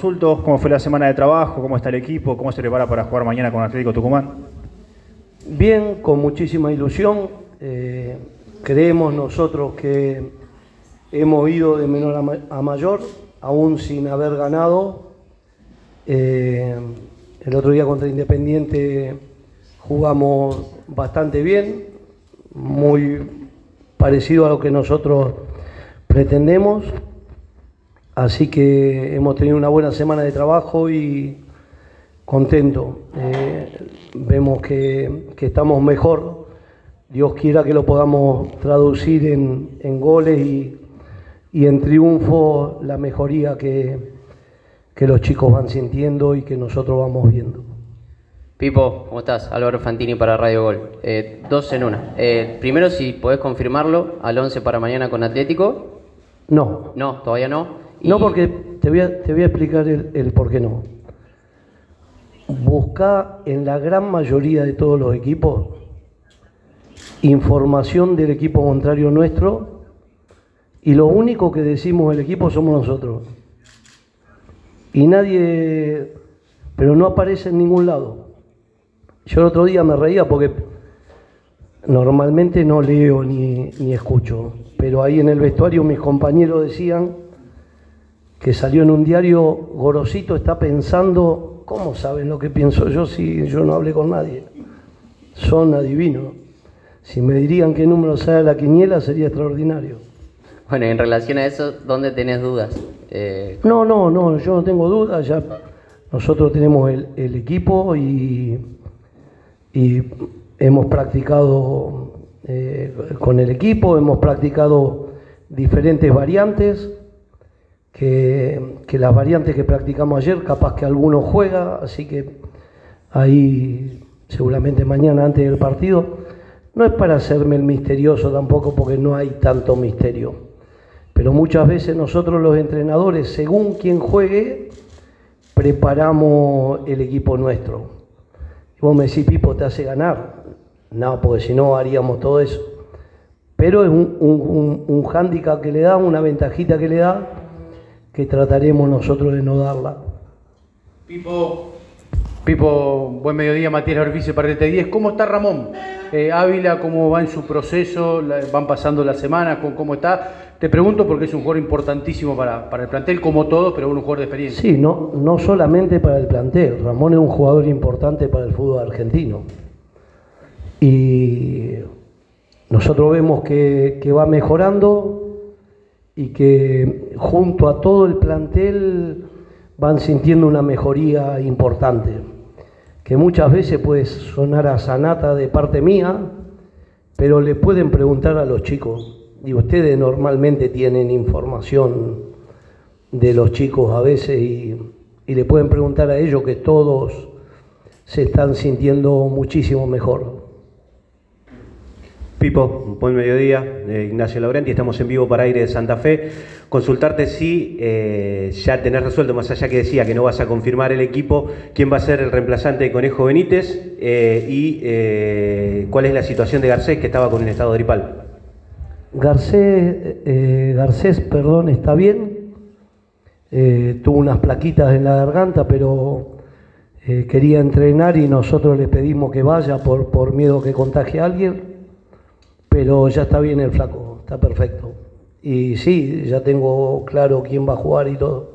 ¿cómo fue la semana de trabajo? ¿Cómo está el equipo? ¿Cómo se prepara para jugar mañana con Atlético Tucumán? Bien, con muchísima ilusión. Eh, creemos nosotros que hemos ido de menor a mayor, aún sin haber ganado. Eh, el otro día contra Independiente jugamos bastante bien, muy parecido a lo que nosotros pretendemos. Así que hemos tenido una buena semana de trabajo y contento. Eh, vemos que, que estamos mejor. Dios quiera que lo podamos traducir en, en goles y, y en triunfo la mejoría que, que los chicos van sintiendo y que nosotros vamos viendo. Pipo, ¿cómo estás? Álvaro Fantini para Radio Gol. Eh, dos en una. Eh, primero, si podés confirmarlo al 11 para mañana con Atlético. No, No, todavía no. Y- no porque te voy a, te voy a explicar el, el por qué no. Busca en la gran mayoría de todos los equipos información del equipo contrario nuestro y lo único que decimos el equipo somos nosotros. Y nadie, pero no aparece en ningún lado. Yo el otro día me reía porque normalmente no leo ni, ni escucho, pero ahí en el vestuario mis compañeros decían que salió en un diario, Gorosito está pensando, ¿cómo saben lo que pienso yo si yo no hablé con nadie? Son adivinos. Si me dirían qué número sale la quiniela sería extraordinario. Bueno, en relación a eso, ¿dónde tenés dudas? Eh, No, no, no, yo no tengo dudas, ya nosotros tenemos el, el equipo y, y hemos practicado eh, con el equipo, hemos practicado diferentes variantes, que, las variantes que practicamos ayer, capaz que alguno juega, así que ahí seguramente mañana antes del partido, no es para hacerme el misterioso tampoco porque no hay tanto misterio. Pero muchas veces nosotros los entrenadores, según quien juegue, preparamos el equipo nuestro. Y vos me decís, Pipo, ¿te hace ganar? No, porque si no haríamos todo eso. Pero es un, un, un, un hándicap que le da, una ventajita que le da, que trataremos nosotros de no darla. Pipo, Pipo, buen mediodía, Matías Orficio, Partete 10. ¿Cómo está Ramón? Eh, Ávila, ¿cómo va en su proceso? ¿Van pasando las semanas? ¿Cómo, cómo está? Te pregunto porque es un jugador importantísimo para, para el plantel, como todos, pero un jugador de experiencia. Sí, no, no solamente para el plantel, Ramón es un jugador importante para el fútbol argentino. Y nosotros vemos que, que va mejorando y que junto a todo el plantel van sintiendo una mejoría importante, que muchas veces puede sonar a sanata de parte mía, pero le pueden preguntar a los chicos, y ustedes normalmente tienen información de los chicos a veces y, y le pueden preguntar a ellos que todos se están sintiendo muchísimo mejor. Pipo, buen mediodía, eh, Ignacio Laurenti, estamos en vivo para Aire de Santa Fe. Consultarte si eh, ya tenés resuelto, más allá que decía que no vas a confirmar el equipo, quién va a ser el reemplazante de Conejo Benítez eh, y cuál es la situación de Garcés que estaba con un estado gripal. Garcés, Garcés, perdón, está bien. Tuvo unas plaquitas en la garganta, pero quería entrenar y nosotros le pedimos que vaya por, por miedo que contagie a alguien. Pero ya está bien el flaco, está perfecto. Y sí, ya tengo claro quién va a jugar y todo.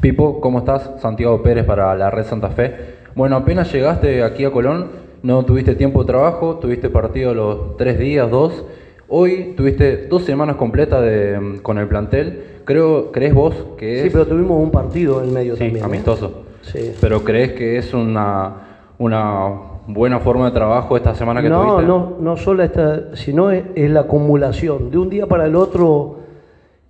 Pipo, ¿cómo estás? Santiago Pérez para la Red Santa Fe. Bueno, apenas llegaste aquí a Colón, no tuviste tiempo de trabajo, tuviste partido los tres días, dos. Hoy tuviste dos semanas completas de- con el plantel. Creo, ¿crees vos que es Sí, pero tuvimos un partido en el medio Sí, también. ¿eh? amistoso? Sí. Pero crees que es una, una buena forma de trabajo esta semana que no, tuviste? no, no solo esta, sino es, es la acumulación. De un día para el otro,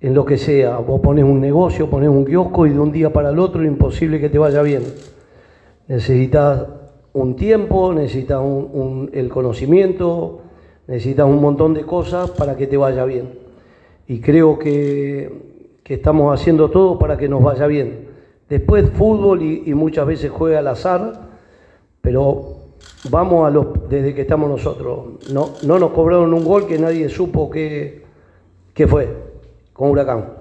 en lo que sea, vos pones un negocio, pones un kiosco y de un día para el otro es imposible que te vaya bien. Necesitas un tiempo, necesitas un- un- el conocimiento, necesitas un montón de cosas para que te vaya bien. Y creo que, que estamos haciendo todo para que nos vaya bien. Después fútbol y, y muchas veces juega al azar, pero vamos a los desde que estamos nosotros. No, no nos cobraron un gol que nadie supo que, que fue con Huracán.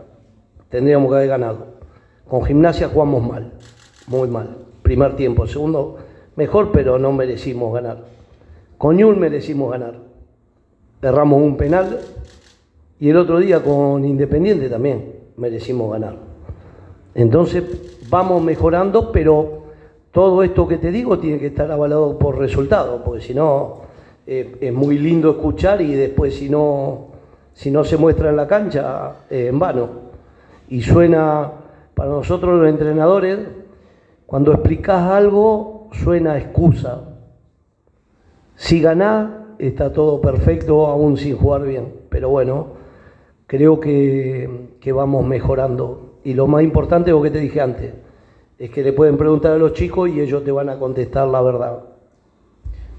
Tendríamos que haber ganado. Con gimnasia jugamos mal, muy mal. Primer tiempo, segundo mejor, pero no merecimos ganar. Con Ñul merecimos ganar. Erramos un penal y el otro día con Independiente también merecimos ganar. Entonces vamos mejorando, pero todo esto que te digo tiene que estar avalado por resultados, porque si no eh, es muy lindo escuchar y después si no, si no se muestra en la cancha, eh, en vano. Y suena, para nosotros los entrenadores, cuando explicás algo, suena excusa. Si ganás, está todo perfecto, aún sin jugar bien. Pero bueno, creo que, que vamos mejorando. Y lo más importante, lo que te dije antes, es que le pueden preguntar a los chicos y ellos te van a contestar la verdad.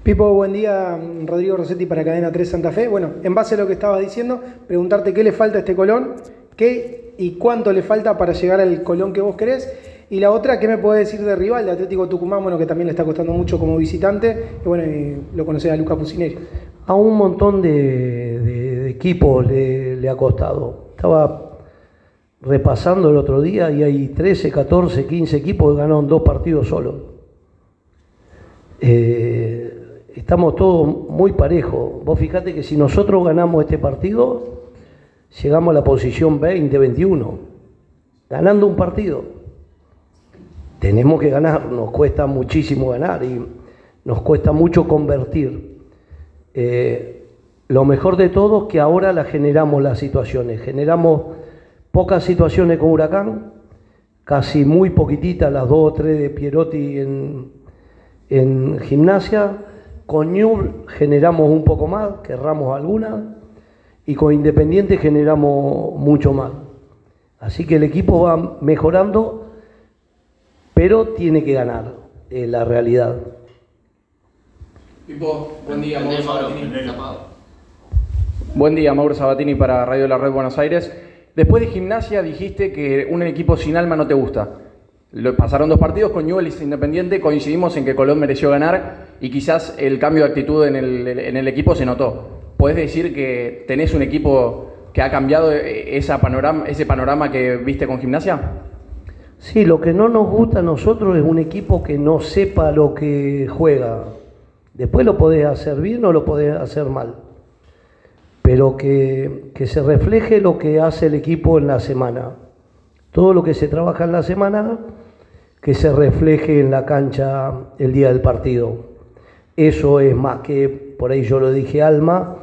Pipo, buen día. Rodrigo Rossetti para Cadena 3 Santa Fe. Bueno, en base a lo que estabas diciendo, preguntarte qué le falta a este Colón, qué y cuánto le falta para llegar al Colón que vos querés. Y la otra, ¿qué me podés decir de rival, de Atlético Tucumán, bueno, que también le está costando mucho como visitante? Y bueno, y lo conocés a Luca Pusineri. A un montón de, de- de equipos le, le ha costado. Estaba repasando el otro día y hay 13, 14, 15 equipos que ganaron dos partidos solos. Eh, estamos todos muy parejos. Vos fijate que si nosotros ganamos este partido, llegamos a la posición 20, 21, ganando un partido. Tenemos que ganar, nos cuesta muchísimo ganar y nos cuesta mucho convertir. Eh, lo mejor de todo es que ahora las generamos las situaciones. Generamos pocas situaciones con Huracán, casi muy poquititas, las dos o tres de Pierotti en, en gimnasia. Con Newell generamos un poco más, que erramos algunas, y con Independiente generamos mucho más. Así que el equipo va mejorando, pero tiene que ganar, es la realidad. Pipo, buen día, Mauro Sabatini. Buen día, Mauro Sabatini para Radio La Red Buenos Aires. Después de gimnasia dijiste que un equipo sin alma no te gusta. Pasaron dos partidos con Newell's Independiente, coincidimos en que Colón mereció ganar y quizás el cambio de actitud en el, en el equipo se notó. ¿Puedes decir que tenés un equipo que ha cambiado esa panorama, ese panorama que viste con gimnasia? Sí, lo que no nos gusta a nosotros es un equipo que no sepa lo que juega. Después lo podés hacer bien o lo podés hacer mal. Pero que, que se refleje lo que hace el equipo en la semana. Todo lo que se trabaja en la semana, que se refleje en la cancha el día del partido. Eso es más que, por ahí yo lo dije, alma,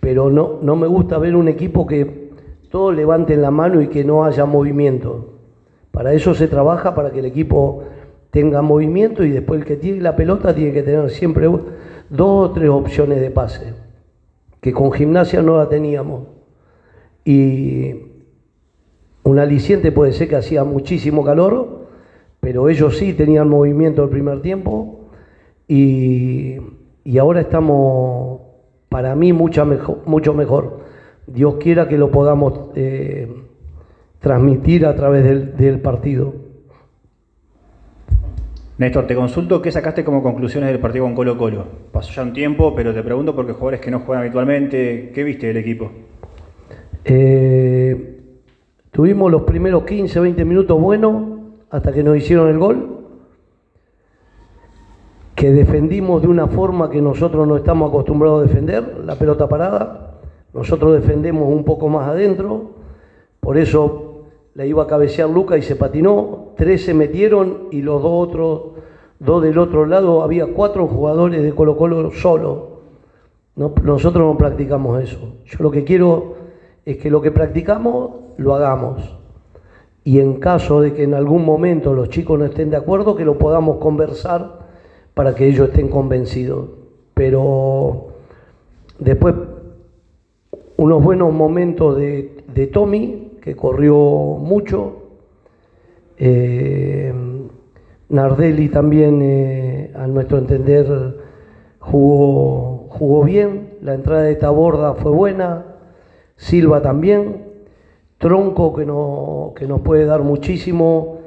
pero no, no me gusta ver un equipo que todos levanten la mano y que no haya movimiento. Para eso se trabaja, para que el equipo tenga movimiento y después el que tiene la pelota tiene que tener siempre dos o tres opciones de pase, que con gimnasia no la teníamos. Y un aliciente puede ser que hacía muchísimo calor, pero ellos sí tenían movimiento el primer tiempo y, y ahora estamos, para mí, mejor, mucho mejor. Dios quiera que lo podamos eh, transmitir a través del partido. Néstor, te consulto qué sacaste como conclusiones del partido con Colo Colo. Pasó ya un tiempo, pero te pregunto porque jugadores que no juegan habitualmente, ¿qué viste del equipo? Eh, tuvimos los primeros 15, 20 minutos buenos hasta que nos hicieron el gol, que defendimos de una forma que nosotros no estamos acostumbrados a defender, la pelota parada, nosotros defendemos un poco más adentro, por eso la iba a cabecear Luca y se patinó, tres se metieron y los dos otros, dos del otro lado, había cuatro jugadores de Colo Colo solo. No- nosotros no practicamos eso. Yo lo que quiero es que lo que practicamos lo hagamos. Y en caso de que en algún momento los chicos no estén de acuerdo, que lo podamos conversar para que ellos estén convencidos. Pero después, unos buenos momentos de, de Tommy, que corrió mucho. Eh, Nardelli también, eh, a nuestro entender, jugó, jugó bien. La entrada de Taborda fue buena. Silva también. Tronco, que, no, que nos puede dar muchísimo.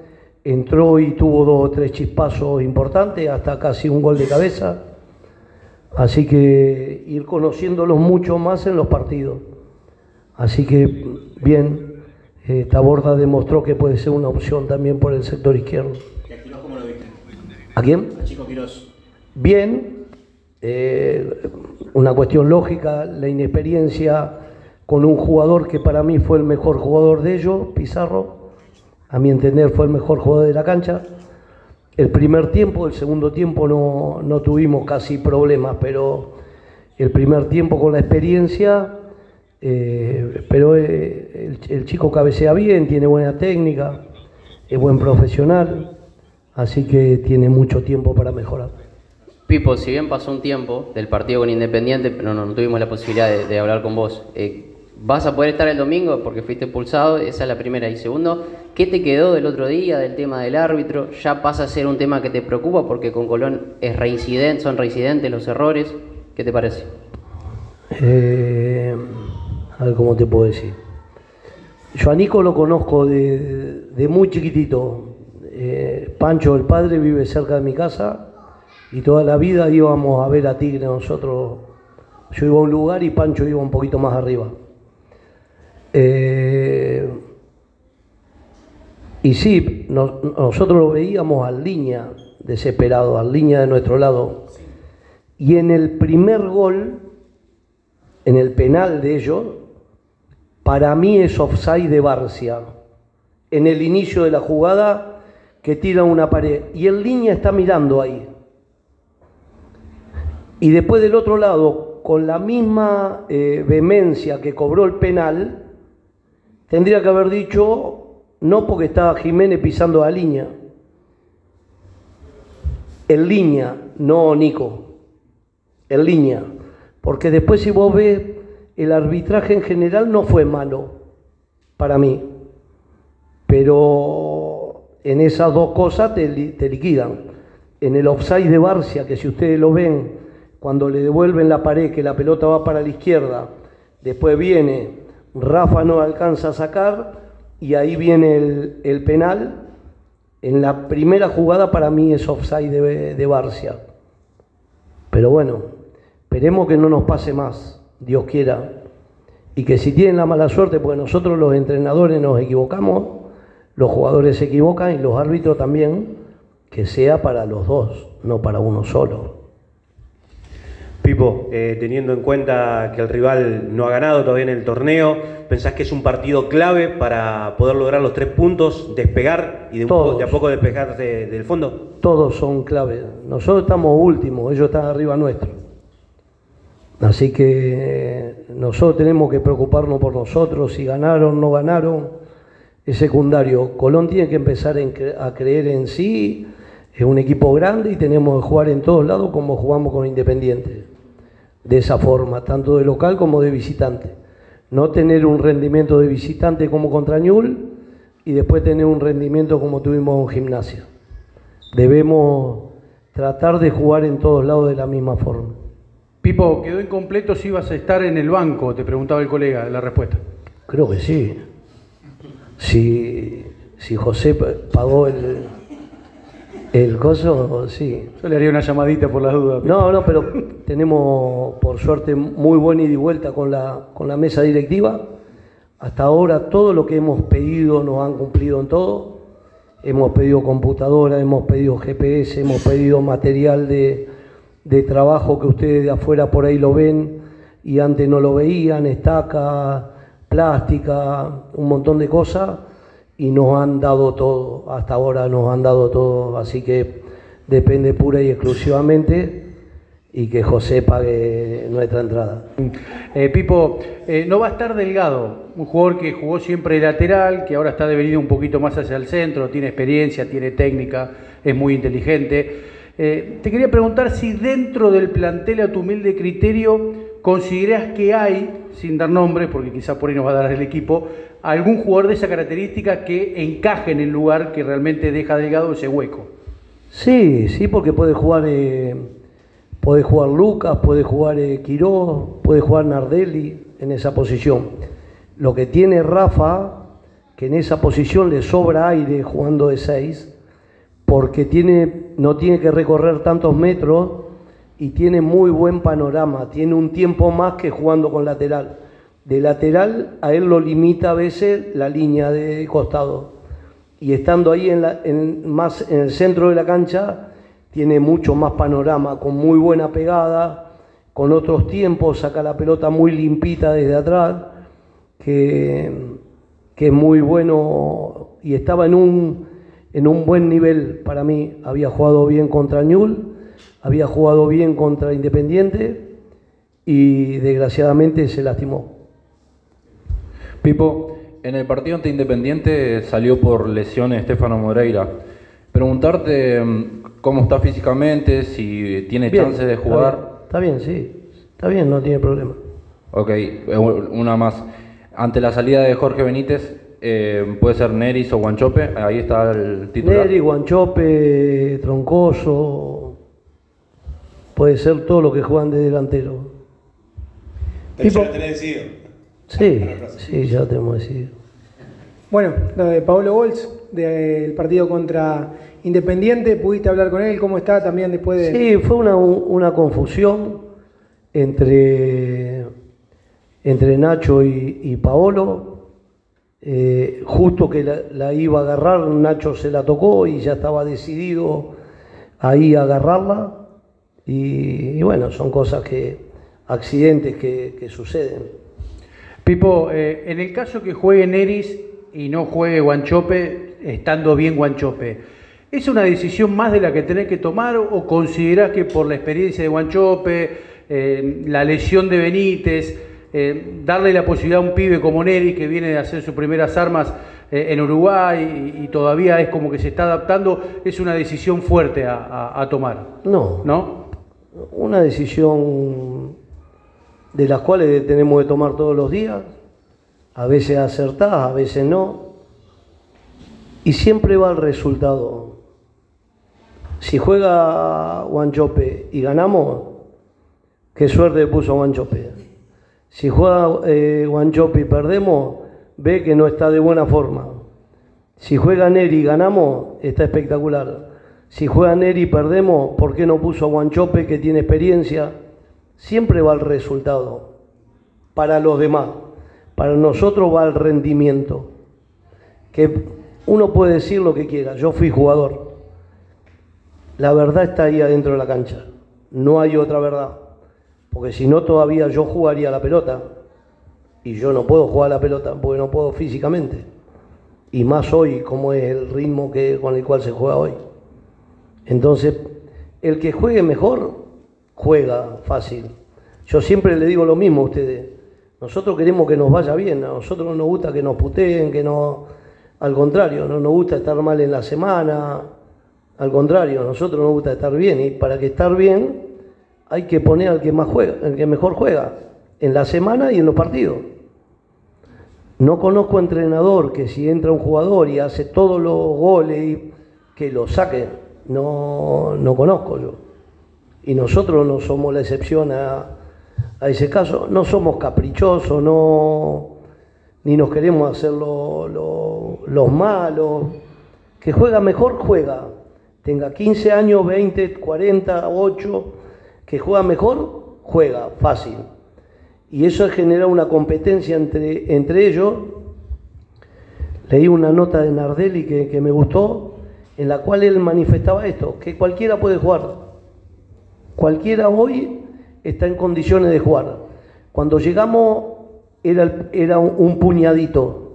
Entró y tuvo dos o tres chispazos importantes, hasta casi un gol de cabeza. Así que ir conociéndolos mucho más en los partidos. Así que bien, Eh, Taborda demostró que puede ser una opción también por el sector izquierdo. ¿Y a Quirós cómo lo viste? ¿A quién? A Chico Quirós. Bien, eh, una cuestión lógica, la inexperiencia con un jugador que para mí fue el mejor jugador de ellos, Pizarro, a mi entender fue el mejor jugador de la cancha. El primer tiempo, el segundo tiempo no, no tuvimos casi problemas, pero el primer tiempo con la experiencia, eh, pero eh, el, el chico cabecea bien, tiene buena técnica, es buen profesional, así que tiene mucho tiempo para mejorar. Pipo, si bien pasó un tiempo del partido con Independiente, pero no, no tuvimos la posibilidad de, de hablar con vos, eh, ¿vas a poder estar el domingo porque fuiste expulsado? Esa es la primera. Y segundo, ¿qué te quedó del otro día del tema del árbitro? ¿Ya pasa a ser un tema que te preocupa porque con Colón es reincidente, son reincidentes los errores? ¿Qué te parece? Eh, a ver cómo te puedo decir. Yo a Nico lo conozco de, de muy chiquitito. Pancho, el padre, vive cerca de mi casa y toda la vida íbamos a ver a Tigre nosotros. Yo iba a un lugar y Pancho iba un poquito más arriba. Eh, y sí, no- nosotros lo veíamos al línea, desesperado, al línea de nuestro lado. Y en el primer gol, en el penal de ellos, para mí es offside de Barcia. En el inicio de la jugada que tira una pared. Y el línea está mirando ahí. Y después del otro lado, con la misma eh, vehemencia que cobró el penal, tendría que haber dicho, no porque estaba Jiménez pisando la línea. En línea, no Nico. En línea. Porque después si vos ves, el arbitraje en general no fue malo para mí. Pero en esas dos cosas te, li- te liquidan. En el offside de Barcia, que si ustedes lo ven, cuando le devuelven la pared, que la pelota va para la izquierda, después viene, Rafa no alcanza a sacar y ahí viene el, el penal. En la primera jugada para mí es offside de, de Barcia. Pero bueno, esperemos que no nos pase más, Dios quiera. Y que si tienen la mala suerte, porque nosotros los entrenadores nos equivocamos, los jugadores se equivocan y los árbitros también, que sea para los dos, no para uno solo. Pipo, eh, teniendo en cuenta que el rival no ha ganado todavía en el torneo, ¿pensás que es un partido clave para poder lograr los tres puntos, despegar y de, un Todos. poco- de a poco despegar de- del fondo? Todos son claves. Nosotros estamos últimos, ellos están arriba nuestro. Así que eh, nosotros tenemos que preocuparnos por nosotros, si ganaron, no ganaron, es secundario. Colón tiene que empezar en a creer en sí, es un equipo grande y tenemos que jugar en todos lados como jugamos con Independiente. De esa forma, tanto de local como de visitante. No tener un rendimiento de visitante como contra Ñul y después tener un rendimiento como tuvimos en gimnasia. Debemos tratar de jugar en todos lados de la misma forma. Pipo, quedó incompleto si ibas a estar en el banco, te preguntaba el colega la respuesta. Creo que sí. Si, si José pa- pagó el, el coso, sí. Yo le haría una llamadita por las dudas. No, no, pero tenemos por suerte muy buen ida y vuelta con la, con la mesa directiva. Hasta ahora todo lo que hemos pedido nos han cumplido en todo. Hemos pedido computadora, hemos pedido GPS, hemos pedido material de, de trabajo que ustedes de afuera por ahí lo ven y antes no lo veían, estaca, plástica, un montón de cosas y nos han dado todo, hasta ahora nos han dado todo, así que depende pura y exclusivamente y que José pague nuestra entrada. Eh, Pipo, eh, no va a estar Delgado, un jugador que jugó siempre lateral, que ahora está devenido un poquito más hacia el centro, tiene experiencia, tiene técnica, es muy inteligente. Eh, te quería preguntar si dentro del plantel, a tu humilde criterio, consideras que hay, sin dar nombres, porque quizás por ahí nos va a dar el equipo, algún jugador de esa característica que encaje en el lugar que realmente deja Delgado ese hueco. Sí, sí, porque puede jugar, eh, puede jugar Lucas, puede jugar eh, Quirós, puede jugar Nardelli en esa posición. Lo que tiene Rafa, que en esa posición le sobra aire jugando de 6, porque tiene, no tiene que recorrer tantos metros y tiene muy buen panorama, tiene un tiempo más que jugando con lateral. de lateral, a él lo limita a veces la línea de costado. Y estando ahí en, más en el centro de la cancha, tiene mucho más panorama, con muy buena pegada, con otros tiempos, saca la pelota muy limpita desde atrás, que, que es muy bueno y estaba en un, en un buen nivel para mí. Había jugado bien contra Ñul, había jugado bien contra Independiente y desgraciadamente se lastimó. Pipo, en el partido ante Independiente salió por lesión Estefano Moreira. Preguntarte mm, cómo está físicamente, si tiene Bien, chances de está jugar. bien, Está bien, sí. Está bien, no tiene problema. Ok, eh, una más. Ante la salida de Jorge Benítez, eh, puede ser Neris o Guanchope, ahí está el titular. Neri, Guanchope, Troncoso, puede ser todo lo que juegan de delantero. Pero ya lo tenés decidido. Sí, sí, ya lo tenemos decidido. Bueno, lo de Pablo Bols, del partido contra Independiente, ¿pudiste hablar con él? ¿Cómo está también después de...? Sí, fue una, una confusión entre, entre Nacho y, y Paolo. Eh, justo que la, la iba a agarrar, Nacho se la tocó y ya estaba decidido ahí a agarrarla. Y, y bueno, son cosas que, accidentes que, que suceden. Pipo, eh, en el caso que juegue Neris y no juegue Guanchope, estando bien Guanchope, ¿es una decisión más de la que tenés que tomar o considerás que por la experiencia de Guanchope, eh, la lesión de Benítez, eh, darle la posibilidad a un pibe como Neris que viene de hacer sus primeras armas en Uruguay y, y todavía es como que se está adaptando, es una decisión fuerte a, a- a tomar? No, ¿No? Una decisión de las cuales tenemos que tomar todos los días, a veces acertadas, a veces no, y siempre va el resultado. Si juega Guanchope y ganamos, qué suerte puso Guanchope. Si juega eh, Guanchope y perdemos, ve que no está de buena forma. Si juega Neri y ganamos, está espectacular. Si juega Neri y perdemos, ¿por qué no puso a Guanchope que tiene experiencia? Siempre va el resultado. Para los demás. Para nosotros va el rendimiento. Que uno puede decir lo que quiera. Yo fui jugador. La verdad está ahí adentro de la cancha. No hay otra verdad. Porque si no, todavía yo jugaría la pelota. Y yo no puedo jugar la pelota porque no puedo físicamente. Y más hoy, como es el ritmo que, con el cual se juega hoy. Entonces, el que juegue mejor, juega fácil. Yo siempre le digo lo mismo a ustedes. Nosotros queremos que nos vaya bien, a nosotros no nos gusta que nos puteen, que no... Al contrario, no nos gusta estar mal en la semana, al contrario, a nosotros nos gusta estar bien y para que estar bien hay que poner al que más juega, el que mejor juega, en la semana y en los partidos. No conozco entrenador que si entra un jugador y hace todos los goles y que lo saque. No, no conozco yo. Y nosotros no somos la excepción a, a ese caso. No somos caprichosos, no, ni nos queremos hacer lo- lo- los malos. Que juega mejor, juega. Tenga 15 años, 20, 40, 8, que juega mejor, juega, fácil. Y eso genera una competencia entre, entre ellos. Leí una nota de Nardelli que, que me gustó, en la cual él manifestaba esto, que cualquiera puede jugar. Cualquiera hoy está en condiciones de jugar. Cuando llegamos era, era un, puñadito.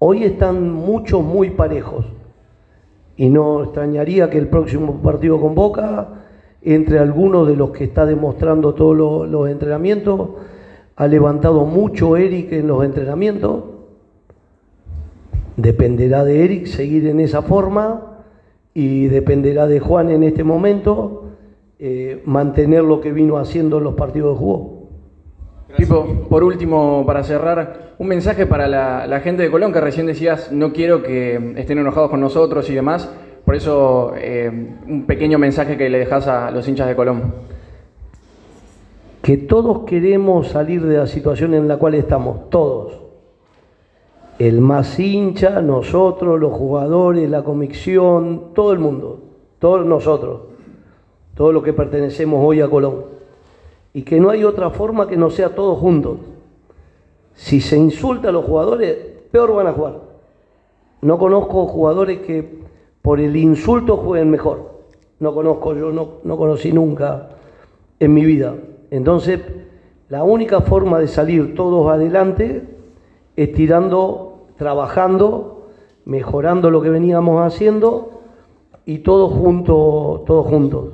Hoy están muchos muy parejos. Y no extrañaría que el próximo partido con Boca, entre algunos de los que está demostrando todos los entrenamientos, ha levantado mucho Eric en los entrenamientos. Dependerá de Eric seguir en esa forma y dependerá de Juan en este momento eh, mantener lo que vino haciendo en los partidos de juego. Pipo, por último, para cerrar, un mensaje para la, la gente de Colón que recién decías, no quiero que estén enojados con nosotros y demás. Por eso, eh, un pequeño mensaje que le dejas a los hinchas de Colón. que todos queremos salir de la situación en la cual estamos, todos. El más hincha, nosotros, los jugadores, la comisión, todo el mundo, todos nosotros, todos los que pertenecemos hoy a Colón. Y que no hay otra forma que no sea todos juntos. Si se insulta a los jugadores, peor van a jugar. No conozco jugadores que por el insulto jueguen mejor. No conozco, yo no, no conocí nunca en mi vida. Entonces, la única forma de salir todos adelante es tirando, trabajando, mejorando lo que veníamos haciendo y todos juntos, todos juntos.